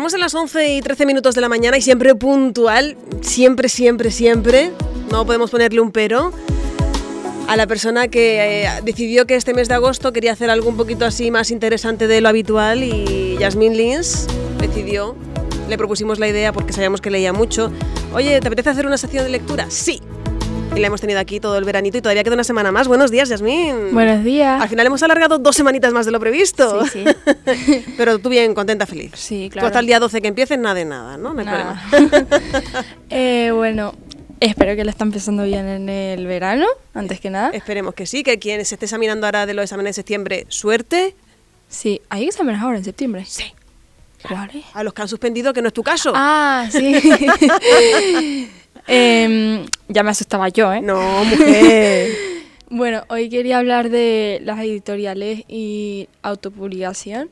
Estamos en las 11 y 13 minutos de la mañana y siempre puntual, siempre, siempre, siempre. No podemos ponerle un pero a la persona que eh, decidió que este mes de agosto quería hacer algo un poquito así más interesante de lo habitual y Jasmine Lins decidió, le propusimos la idea porque sabíamos que leía mucho. Oye, ¿te apetece hacer una sección de lectura? Sí. Y la hemos tenido aquí todo el veranito y todavía queda una semana más. Buenos días, Yasmín. Buenos días. Al final hemos alargado dos semanitas más de lo previsto. Sí, sí. Pero tú bien, contenta, feliz. Sí, Tú claro. hasta el día 12 que empieces, nada de nada, ¿no? No hay Nada. problema. Eh, bueno, espero que lo están empezando bien en el verano, antes que nada. Esperemos que sí, que quien se esté examinando ahora de los exámenes de septiembre, suerte. Sí, ¿hay exámenes ahora en septiembre? Sí. ¿Cuáles? A los que han suspendido, que no es tu caso. Ah, sí. Em, ya me asustaba yo, ¿eh? No, mujer. Bueno, hoy quería hablar de las editoriales y autopublicación.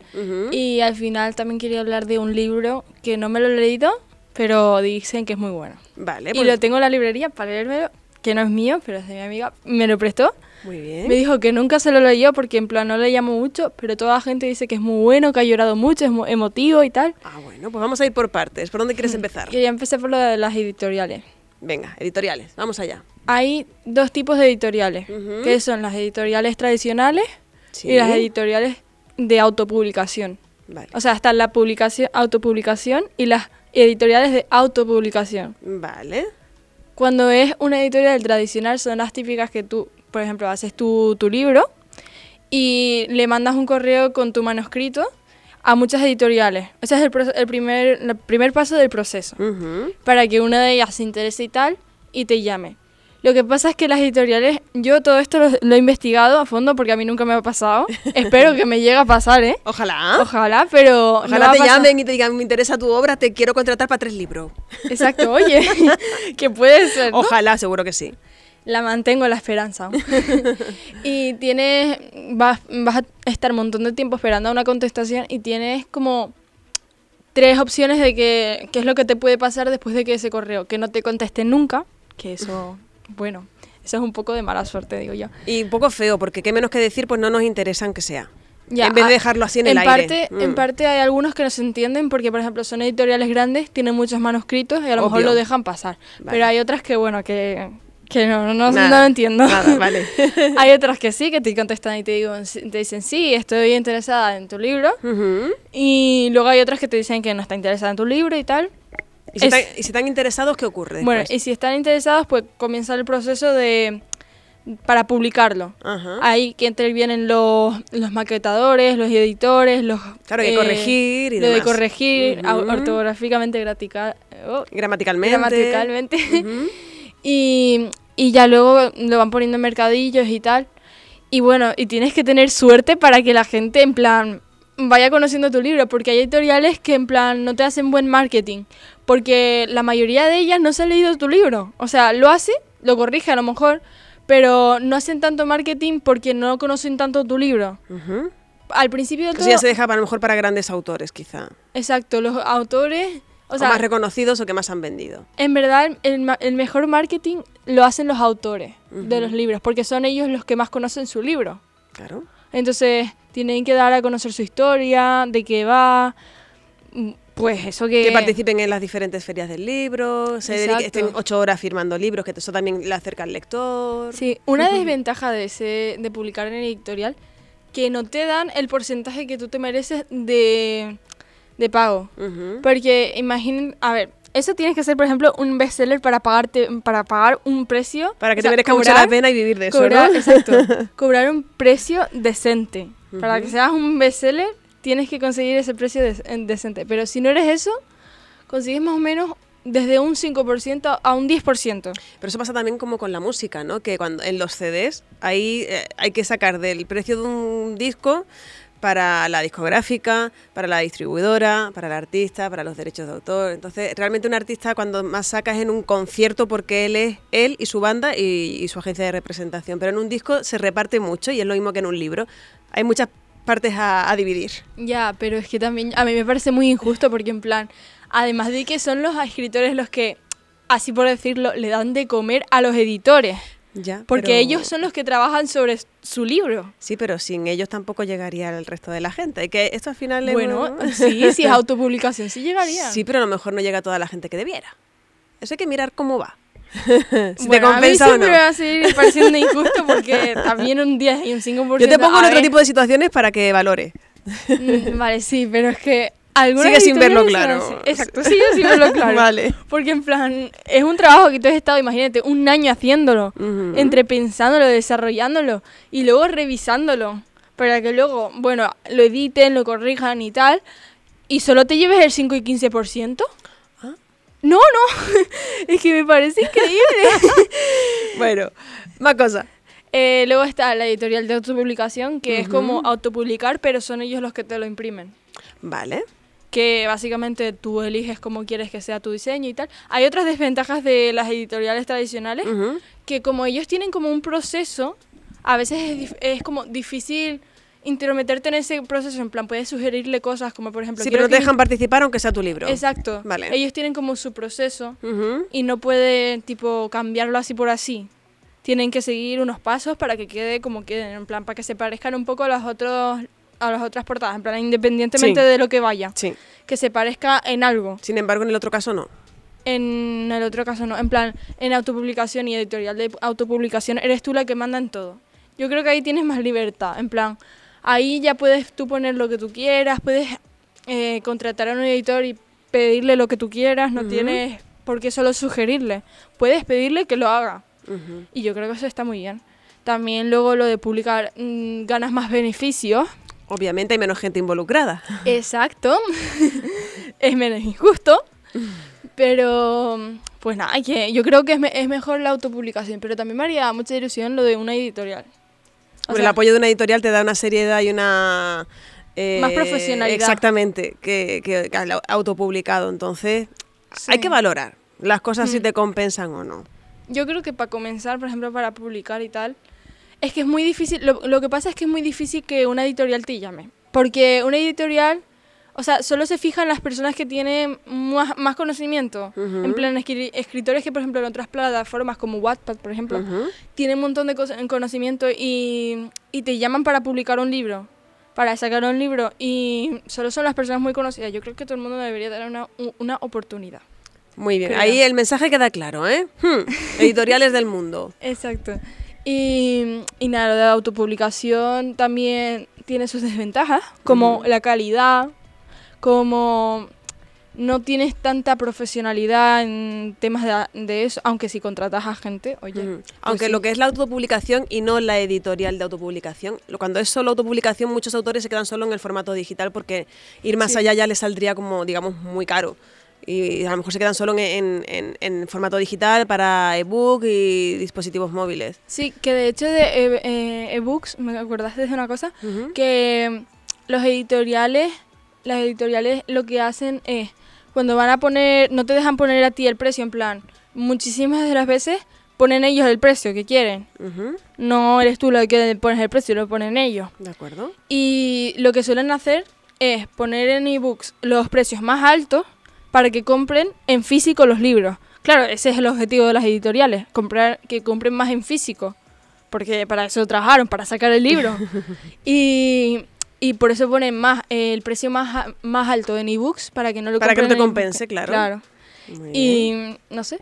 Y al final también quería hablar de un libro que no me lo he leído, pero dicen que es muy bueno. Vale, y pues, lo tengo en la librería para leérmelo, que no es mío, pero es de mi amiga. Me lo prestó. muy bien. Me dijo que nunca se lo leyó porque en plan no le llamo mucho, pero toda la gente dice que es muy bueno, que ha llorado mucho, es muy emotivo y tal. Ah, bueno, pues vamos a ir por partes. ¿Por dónde quieres empezar? Que ya empecé por lo de las editoriales. Venga, editoriales, vamos allá. Hay dos tipos de editoriales, que son las editoriales tradicionales Sí. y las editoriales de autopublicación. Vale. O sea, están la publicación, autopublicación y las editoriales de autopublicación. Vale. Cuando es una editorial tradicional son las típicas que tú, por ejemplo, haces tu, tu libro y le mandas un correo con tu manuscrito a muchas editoriales. Ese es el, el primer, el primer paso del proceso, Ujú. para que una de ellas se interese y tal y te llame. Lo que pasa es que las editoriales, yo todo esto lo, lo he investigado a fondo porque a mí nunca me ha pasado. Espero que me llegue a pasar, ¿eh? Ojalá. Ojalá, pero... no Ojalá a te llamen y te digan, me interesa tu obra, te quiero contratar para tres libros. Exacto, oye, que puede ser. ¿no? Ojalá, seguro que sí. La mantengo la esperanza. y tienes, vas, vas a estar un montón de tiempo esperando una contestación y tienes como tres opciones de que, qué es lo que te puede pasar después de que ese correo, que no te contesten nunca, que eso, bueno, eso es un poco de mala suerte, digo yo. Y un poco feo, porque qué menos que decir, pues no nos interesan que sea. Ya, en vez de ah, dejarlo así en, el parte, aire. En Mm. parte hay algunos que no se entienden porque, por ejemplo, son editoriales grandes, tienen muchos manuscritos y a lo mejor lo dejan pasar. Vale. Pero hay otras que, bueno, que, que no, no, Nada, no entiendo. nada, vale. hay otras que sí, que te contestan y te, digo, te dicen, sí, estoy interesada en tu libro. Y luego hay otras que te dicen que no está interesada en tu libro y tal. ¿Y, si Es- están, y si están interesados, qué ocurre? Bueno, después? y si están interesados, pues comienza el proceso de para publicarlo. Ajá. Ahí que intervienen los, los maquetadores, los editores, los... Claro, hay que corregir y Lo de demás. corregir Ujú. au- ortográficamente, gratica- oh, Gramaticalmente. gramaticalmente. Y, y ya luego lo van poniendo en mercadillos y tal. Y bueno, y tienes que tener suerte para que la gente en plan vaya conociendo tu libro, porque hay editoriales que en plan no te hacen buen marketing, porque la mayoría de ellas no se ha leído tu libro. O sea, lo hace, lo corrige a lo mejor, pero no hacen tanto marketing porque no conocen tanto tu libro. Ujú. Al principio Eso todo, ya se deja a lo mejor para grandes autores, quizá. exacto, los autores, o más reconocidos o que más han vendido. En verdad, el, el mejor marketing lo hacen los autores de los libros, porque son ellos los que más conocen su libro. Claro. Entonces, tienen que dar a conocer su historia, de qué va. mm, Pues eso que. Que participen en las diferentes ferias del libro, se dediquen- estén ocho horas firmando libros, que eso también le acerca al lector. Sí, una desventaja de, ese, de publicar en editorial, que no te dan el porcentaje que tú te mereces de, de pago. Ujú. Porque imaginen, a ver, eso tienes que ser, por ejemplo, un bestseller para pagarte, para pagar un precio. Para que o te merezca mucho la pena y vivir de eso, cobrar, ¿no? exacto, cobrar un precio decente. Para que seas un bestseller, tienes que conseguir ese precio de- en- decente. Pero si no eres eso, consigues más o menos desde un 5% a un 10%. Pero eso pasa también como con la música, ¿no? Que cuando en los CDs ahí eh, hay que sacar del precio de un disco para la discográfica, para la distribuidora, para el artista, para los derechos de autor. Entonces, realmente un artista cuando más saca es en un concierto porque él es él y su banda y, su agencia de representación. Pero en un disco se reparte mucho y es lo mismo que en un libro. Hay muchas partes a, a dividir. Ya, pero es que también a mí me parece muy injusto porque en plan, además de que son los escritores los que, así por decirlo, le dan de comer a los editores. Ya, Porque pero- ellos son los que trabajan sobre su libro. Sí, pero sin ellos tampoco llegaría al resto de la gente. Y que esto al final es Bueno, sí, si es autopublicación, sí llegaría. Sí, pero a lo mejor no llega a toda la gente que debiera. Eso hay que mirar cómo va. si te Bueno, a mí compensa o no. siempre va a seguir pareciendo injusto porque también un 10 y un 5%. Yo te pongo en otro ver, tipo de situaciones para que valore. mm, Vale, sí, pero es que Sigue sin verlo claro. Exacto, sigue sin verlo claro. Vale. Porque en plan, es un trabajo que tú has estado, imagínate, un año haciéndolo, entre pensándolo, desarrollándolo y luego revisándolo, para que luego, bueno, lo editen, lo corrijan y tal, y solo te lleves el 5 y 15%. Ah. No, no, es que me parece increíble. Bueno, más cosas. Eh, luego está la editorial de autopublicación, que es como autopublicar, pero son ellos los que te lo imprimen. Vale. Que básicamente tú eliges cómo quieres que sea tu diseño y tal. Hay otras desventajas de las editoriales tradicionales, que como ellos tienen como un proceso, a veces es, es como difícil intrometerte en ese proceso. En plan, puedes sugerirle cosas como, por ejemplo... Sí, pero no te dejan participar aunque sea tu libro. Exacto. Vale. Ellos tienen como su proceso y no pueden, tipo, cambiarlo así por así. Tienen que seguir unos pasos para que quede como queden, en plan, para que se parezcan un poco a las, otros, a las otras portadas, en plan, independientemente Sí. de lo que vaya. Sí. Que se parezca en algo. Sin embargo, en el otro caso no. En el otro caso no. En plan, en autopublicación y editorial de autopublicación eres tú la que manda en todo. Yo creo que ahí tienes más libertad. En plan, ahí ya puedes tú poner lo que tú quieras, puedes eh, contratar a un editor y pedirle lo que tú quieras, no Ujú. tienes por qué solo sugerirle. Puedes pedirle que lo haga. Ujú. Y yo creo que eso está muy bien. También luego lo de publicar mm, ganas más beneficios. Obviamente hay menos gente involucrada. Exacto. es menos injusto. Pero, pues nada, hay que, yo creo que es, me- es mejor la autopublicación. Pero también me haría mucha ilusión lo de una editorial. O el apoyo de una editorial te da una seriedad y una... eh, Más profesionalidad. Exactamente, que, que, autopublicado. Entonces, sí. hay que valorar las cosas si te compensan o no. Yo creo que para comenzar, por ejemplo, para publicar y tal, es que es muy difícil. Lo, lo que pasa es que es muy difícil que una editorial te llame. Porque una editorial, o sea, solo se fija en las personas que tienen más, más conocimiento. En plan, escri- escritores que, por ejemplo, en otras plataformas como Wattpad, por ejemplo, tienen un montón de conocimiento y, y te llaman para publicar un libro. Para sacar un libro. Y solo son las personas muy conocidas. Yo creo que todo el mundo debería dar una, una oportunidad. Muy bien, Creo. ahí el mensaje queda claro, ¿eh? Hmm, Editoriales del mundo. Exacto. Y, y nada, lo de autopublicación también tiene sus desventajas, como la calidad, como no tienes tanta profesionalidad en temas de, de eso, aunque si contratas a gente, oye. Pues Aunque sí. lo que es la autopublicación y no la editorial de autopublicación. Cuando es solo autopublicación, muchos autores se quedan solo en el formato digital porque ir más Sí. allá ya les saldría como, digamos, muy caro. Y a lo mejor se quedan solo en, en- en formato digital para ebook y dispositivos móviles. Sí, que de hecho de e- eh, ebooks, me acordaste de una cosa, que mm, los editoriales, las editoriales lo que hacen es, cuando van a poner, no te dejan poner a ti el precio, en plan, muchísimas de las veces ponen ellos el precio que quieren. No eres tú lo que pones el precio, lo ponen ellos. ¿De acuerdo? Y lo que suelen hacer es poner en ebooks los precios más altos para que compren en físico los libros. Claro, ese es el objetivo de las editoriales, comprar que compren más en físico, porque para eso trabajaron, para sacar el libro. y, y por eso ponen más eh, el precio más, más alto en ebooks para que no lo Para que no te en- compense, claro. Claro. Muy bien. Y no sé.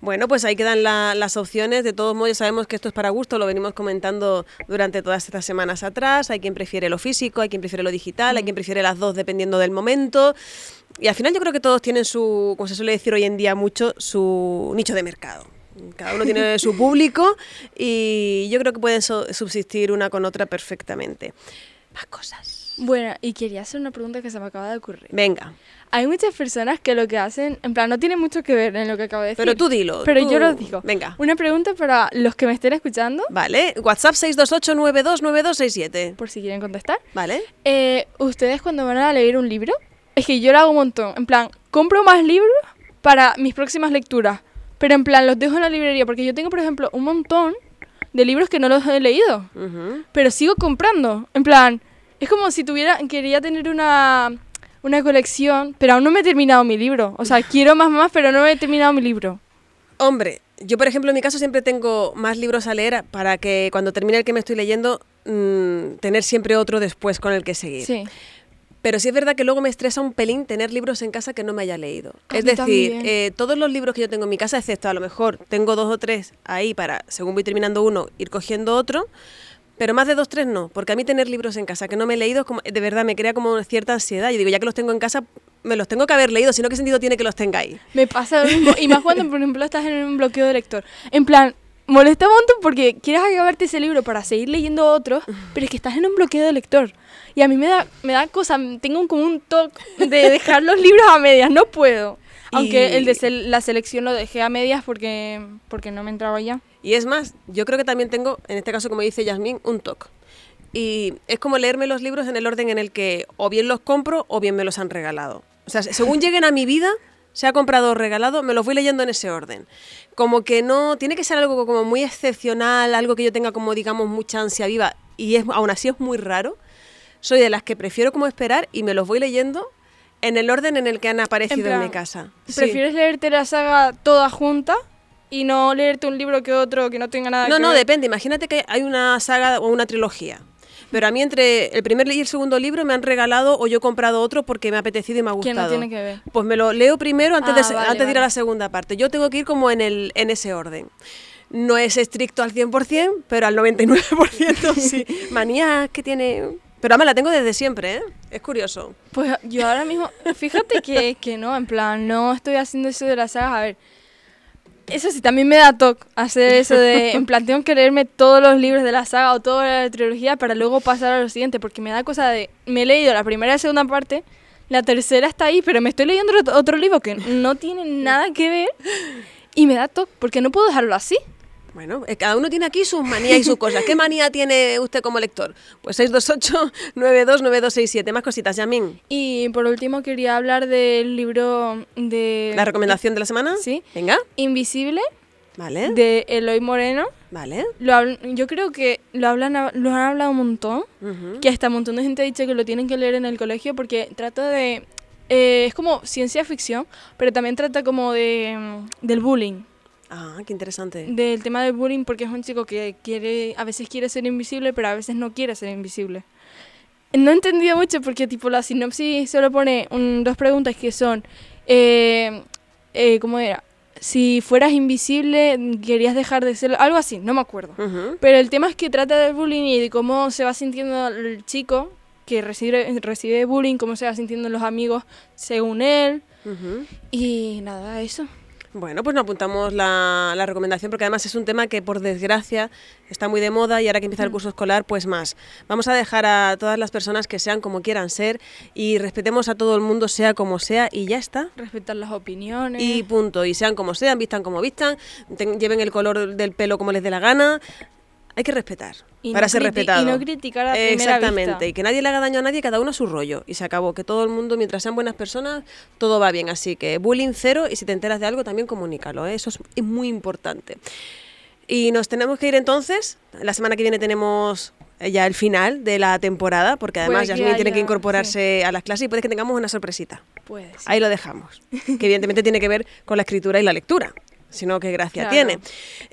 Bueno, pues ahí quedan la- las opciones. De todos modos, ya sabemos que esto es para gusto, lo venimos comentando durante todas estas semanas atrás. Hay quien prefiere lo físico, hay quien prefiere lo digital, hay quien prefiere las dos dependiendo del momento. Y al final yo creo que todos tienen su, como se suele decir hoy en día mucho, su nicho de mercado. Cada uno tiene su público y yo creo que pueden so- subsistir una con otra perfectamente. Más cosas. Bueno, y quería hacer una pregunta que se me acaba de ocurrir. Venga, Hay muchas personas que lo que hacen, en plan, no tiene mucho que ver en lo que acabo de decir. pero tú dilo. Pero tú- yo lo digo. Venga. Una pregunta para los que me estén escuchando, Vale, WhatsApp 628929267. por si quieren contestar. Vale. Eh, ¿Ustedes cuando van a leer un libro? Es que yo lo hago un montón. En plan, compro más libros para mis próximas lecturas. Pero en plan, los dejo en la librería. Porque yo tengo, por ejemplo, un montón de libros que no los he leído. Pero sigo comprando. En plan, es como si tuviera, quería tener una, una colección, pero aún no me he terminado mi libro. O sea, quiero más, más, pero no he terminado mi libro. Hombre, Yo, por ejemplo, en mi caso siempre tengo más libros a leer para que cuando termine el que me estoy leyendo, mm, tener siempre otro después con el que seguir. Sí. Pero sí es verdad que luego me estresa un pelín tener libros en casa que no me haya leído. A es decir, eh, todos los libros que yo tengo en mi casa, excepto a lo mejor tengo dos o tres ahí para, según voy terminando uno, ir cogiendo otro. Pero más de dos, tres no, porque a mí tener libros en casa que no me he leído, como- de verdad me crea como cierta ansiedad. Yo digo, ya que los tengo en casa, me los tengo que haber leído, si no, ¿qué sentido tiene que los tengáis? Me pasa lo mismo. Y más cuando, por ejemplo, estás en un bloqueo de lector. En plan, molesta un montón porque quieres acabarte ese libro para seguir leyendo otro, pero es que estás en un bloqueo de lector. Y a mí me da, me da cosa, tengo como un toque de dejar los libros a medias, no puedo. Aunque el de sel- la selección lo dejé a medias porque, porque no me entraba ya. Y es más, yo creo que también tengo, en este caso, como dice Yasmín, un TOC. Y es como leerme los libros en el orden en el que o bien los compro o bien me los han regalado. O sea, según lleguen a mi vida, se ha comprado o regalado, me los voy leyendo en ese orden. Como que no, tiene que ser algo como muy excepcional, algo que yo tenga como, digamos, mucha ansia viva. Y es, aún así es muy raro. Soy de las que prefiero como esperar y me los voy leyendo en el orden en el que han aparecido en, plan, mi casa. Sí. ¿Prefieres leerte la saga toda junta y no leerte un libro que otro que no tenga nada No, que no, ver? depende. Imagínate que hay una saga o una trilogía. Pero a mí entre el primer y el segundo libro me han regalado o yo he comprado otro porque me ha apetecido y me ha gustado. no tiene que ver. Pues me lo leo primero antes, Ah, de, vale, antes de ir a la segunda parte. Yo tengo que ir como en, el, en ese orden. No es estricto al 100%, pero al 99% sí. Manía que tiene... Pero además la tengo desde siempre, ¿eh? Es curioso. Pues yo ahora mismo, fíjate que, que no, en plan, no estoy haciendo eso de las sagas. A ver, eso sí, también me da toque hacer eso de, en plan, tengo que leerme todos los libros de la saga o toda la trilogía para luego pasar a lo siguiente, porque me da cosa de, me he leído la primera y segunda parte, la tercera está ahí, pero me estoy leyendo otro libro que no tiene nada que ver y me da toque, porque no puedo dejarlo así. Bueno, eh, cada uno tiene aquí sus manías y sus cosas. ¿Qué manía tiene usted como lector? Pues 628-929267. Más cositas, Yamín. Y por último quería hablar del libro de... ¿La recomendación de la semana? Sí. Venga. Invisible, Vale. de Eloy Moreno. Vale. Lo yo creo que lo, hablan, lo han hablado un montón, que hasta un montón de gente ha dicho que lo tienen que leer en el colegio porque trata de... eh, es como ciencia ficción, pero también trata como de, mm, del bullying, Ah, qué interesante. del tema del bullying porque es un chico que quiere, a veces quiere ser invisible, pero a veces no quiere ser invisible. No he entendido mucho porque tipo la sinopsis solo pone un- dos preguntas que son, eh, eh, ¿cómo era? Si fueras invisible, ¿querías dejar de ser? Algo así, no me acuerdo. Pero el tema es que trata del bullying y de cómo se va sintiendo el chico que recibe, recibe bullying, cómo se va sintiendo los amigos según él. Y nada, eso. Bueno, pues nos apuntamos la, la recomendación porque además es un tema que por desgracia está muy de moda y ahora que empieza el curso escolar, pues más. Vamos a dejar a todas las personas que sean como quieran ser y respetemos a todo el mundo, sea como sea, y ya está. Respetar las opiniones. Y punto. Y sean como sean, vistan como vistan, ten- lleven el color del pelo como les dé la gana. Hay que respetar Y para no ser respetado. y no criticar a primera Exactamente. vista. Y que nadie le haga daño a nadie, cada uno a su rollo. Y se acabó. Que todo el mundo, mientras sean buenas personas, todo va bien. Así que bullying cero y si te enteras de algo, también comunícalo. ¿eh? Eso es, muy importante. Y nos tenemos que ir entonces. La semana que viene tenemos eh, ya el final de la temporada, porque además Puede que Yasmín tiene que haya- incorporarse a las clases y puede que tengamos una sorpresita. Puede. Ahí lo dejamos. Que evidentemente tiene que ver con la escritura y la lectura. Si no, qué gracia Claro. tiene.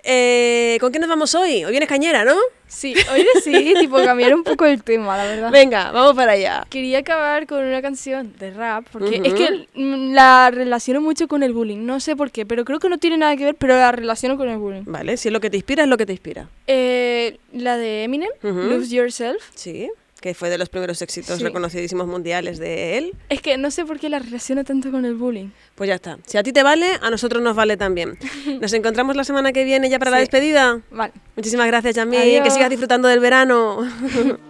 Eh, ¿Con qué nos vamos hoy? Hoy vienes cañera, ¿no? Sí, hoy decidí tipo cambiar un poco el tema, la verdad. Venga, vamos para allá. Quería acabar con una canción de rap, porque es que la relaciono mucho con el bullying. No sé por qué, pero creo que no tiene nada que ver, pero la relaciono con el bullying. Vale, si es lo que te inspira, es lo que te inspira. Eh, la de Eminem. Lose Yourself. Sí, que fue de los primeros éxitos Sí. reconocidísimos mundiales de él. Es que no sé por qué la relaciono tanto con el bullying. Pues ya está. Si a ti te vale, a nosotros nos vale también. Nos encontramos la semana que viene ya para la despedida. Vale. Muchísimas gracias. Adiós. Que sigas disfrutando del verano.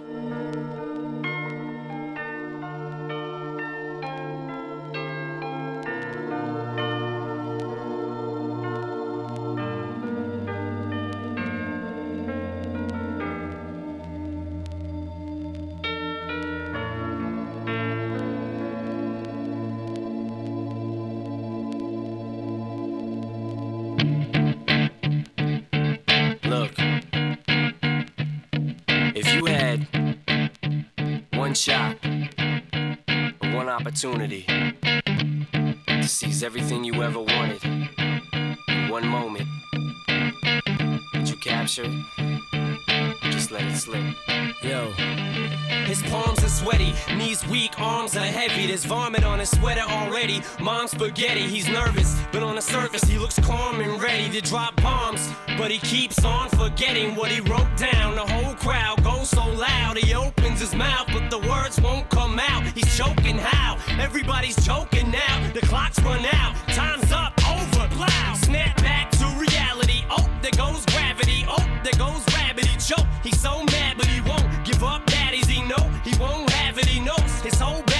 opportunity to seize everything you ever wanted in one moment that you captured. Just let it slip. Yo, his palms sweaty, knees weak, arms are heavy. There's vomit on his sweater already. Mom's spaghetti, he's nervous, but on the surface he looks calm and ready to drop bombs. But he keeps on forgetting what he wrote down. The whole crowd goes so loud, he opens his mouth, but the words won't come out. He's choking how? Everybody's choking now. The clock's run out, time's up, over, loud. Snap back to reality. Oh, there goes gravity. Oh, there goes rabbit. He choke. He's so mad, but he won't give up.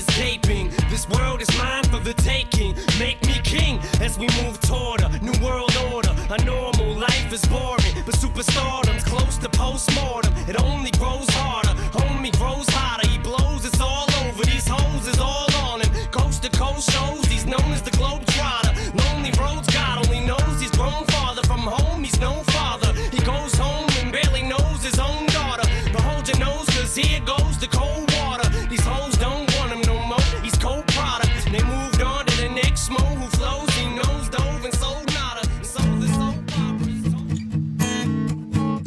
Is gaping. This world is mine for the taking. Make me king as we move toward a new world order. A normal life is boring, but superstardom's close to postmortem. It only grows harder, homie grows hotter. He blows, it's all over. These hoes is all on him. Coast to coast shows, he's known as the globe trotter. Lonely roads, God only knows he's grown farther from home. He's no father. He goes home and barely knows his own daughter. But hold your nose, cause here goes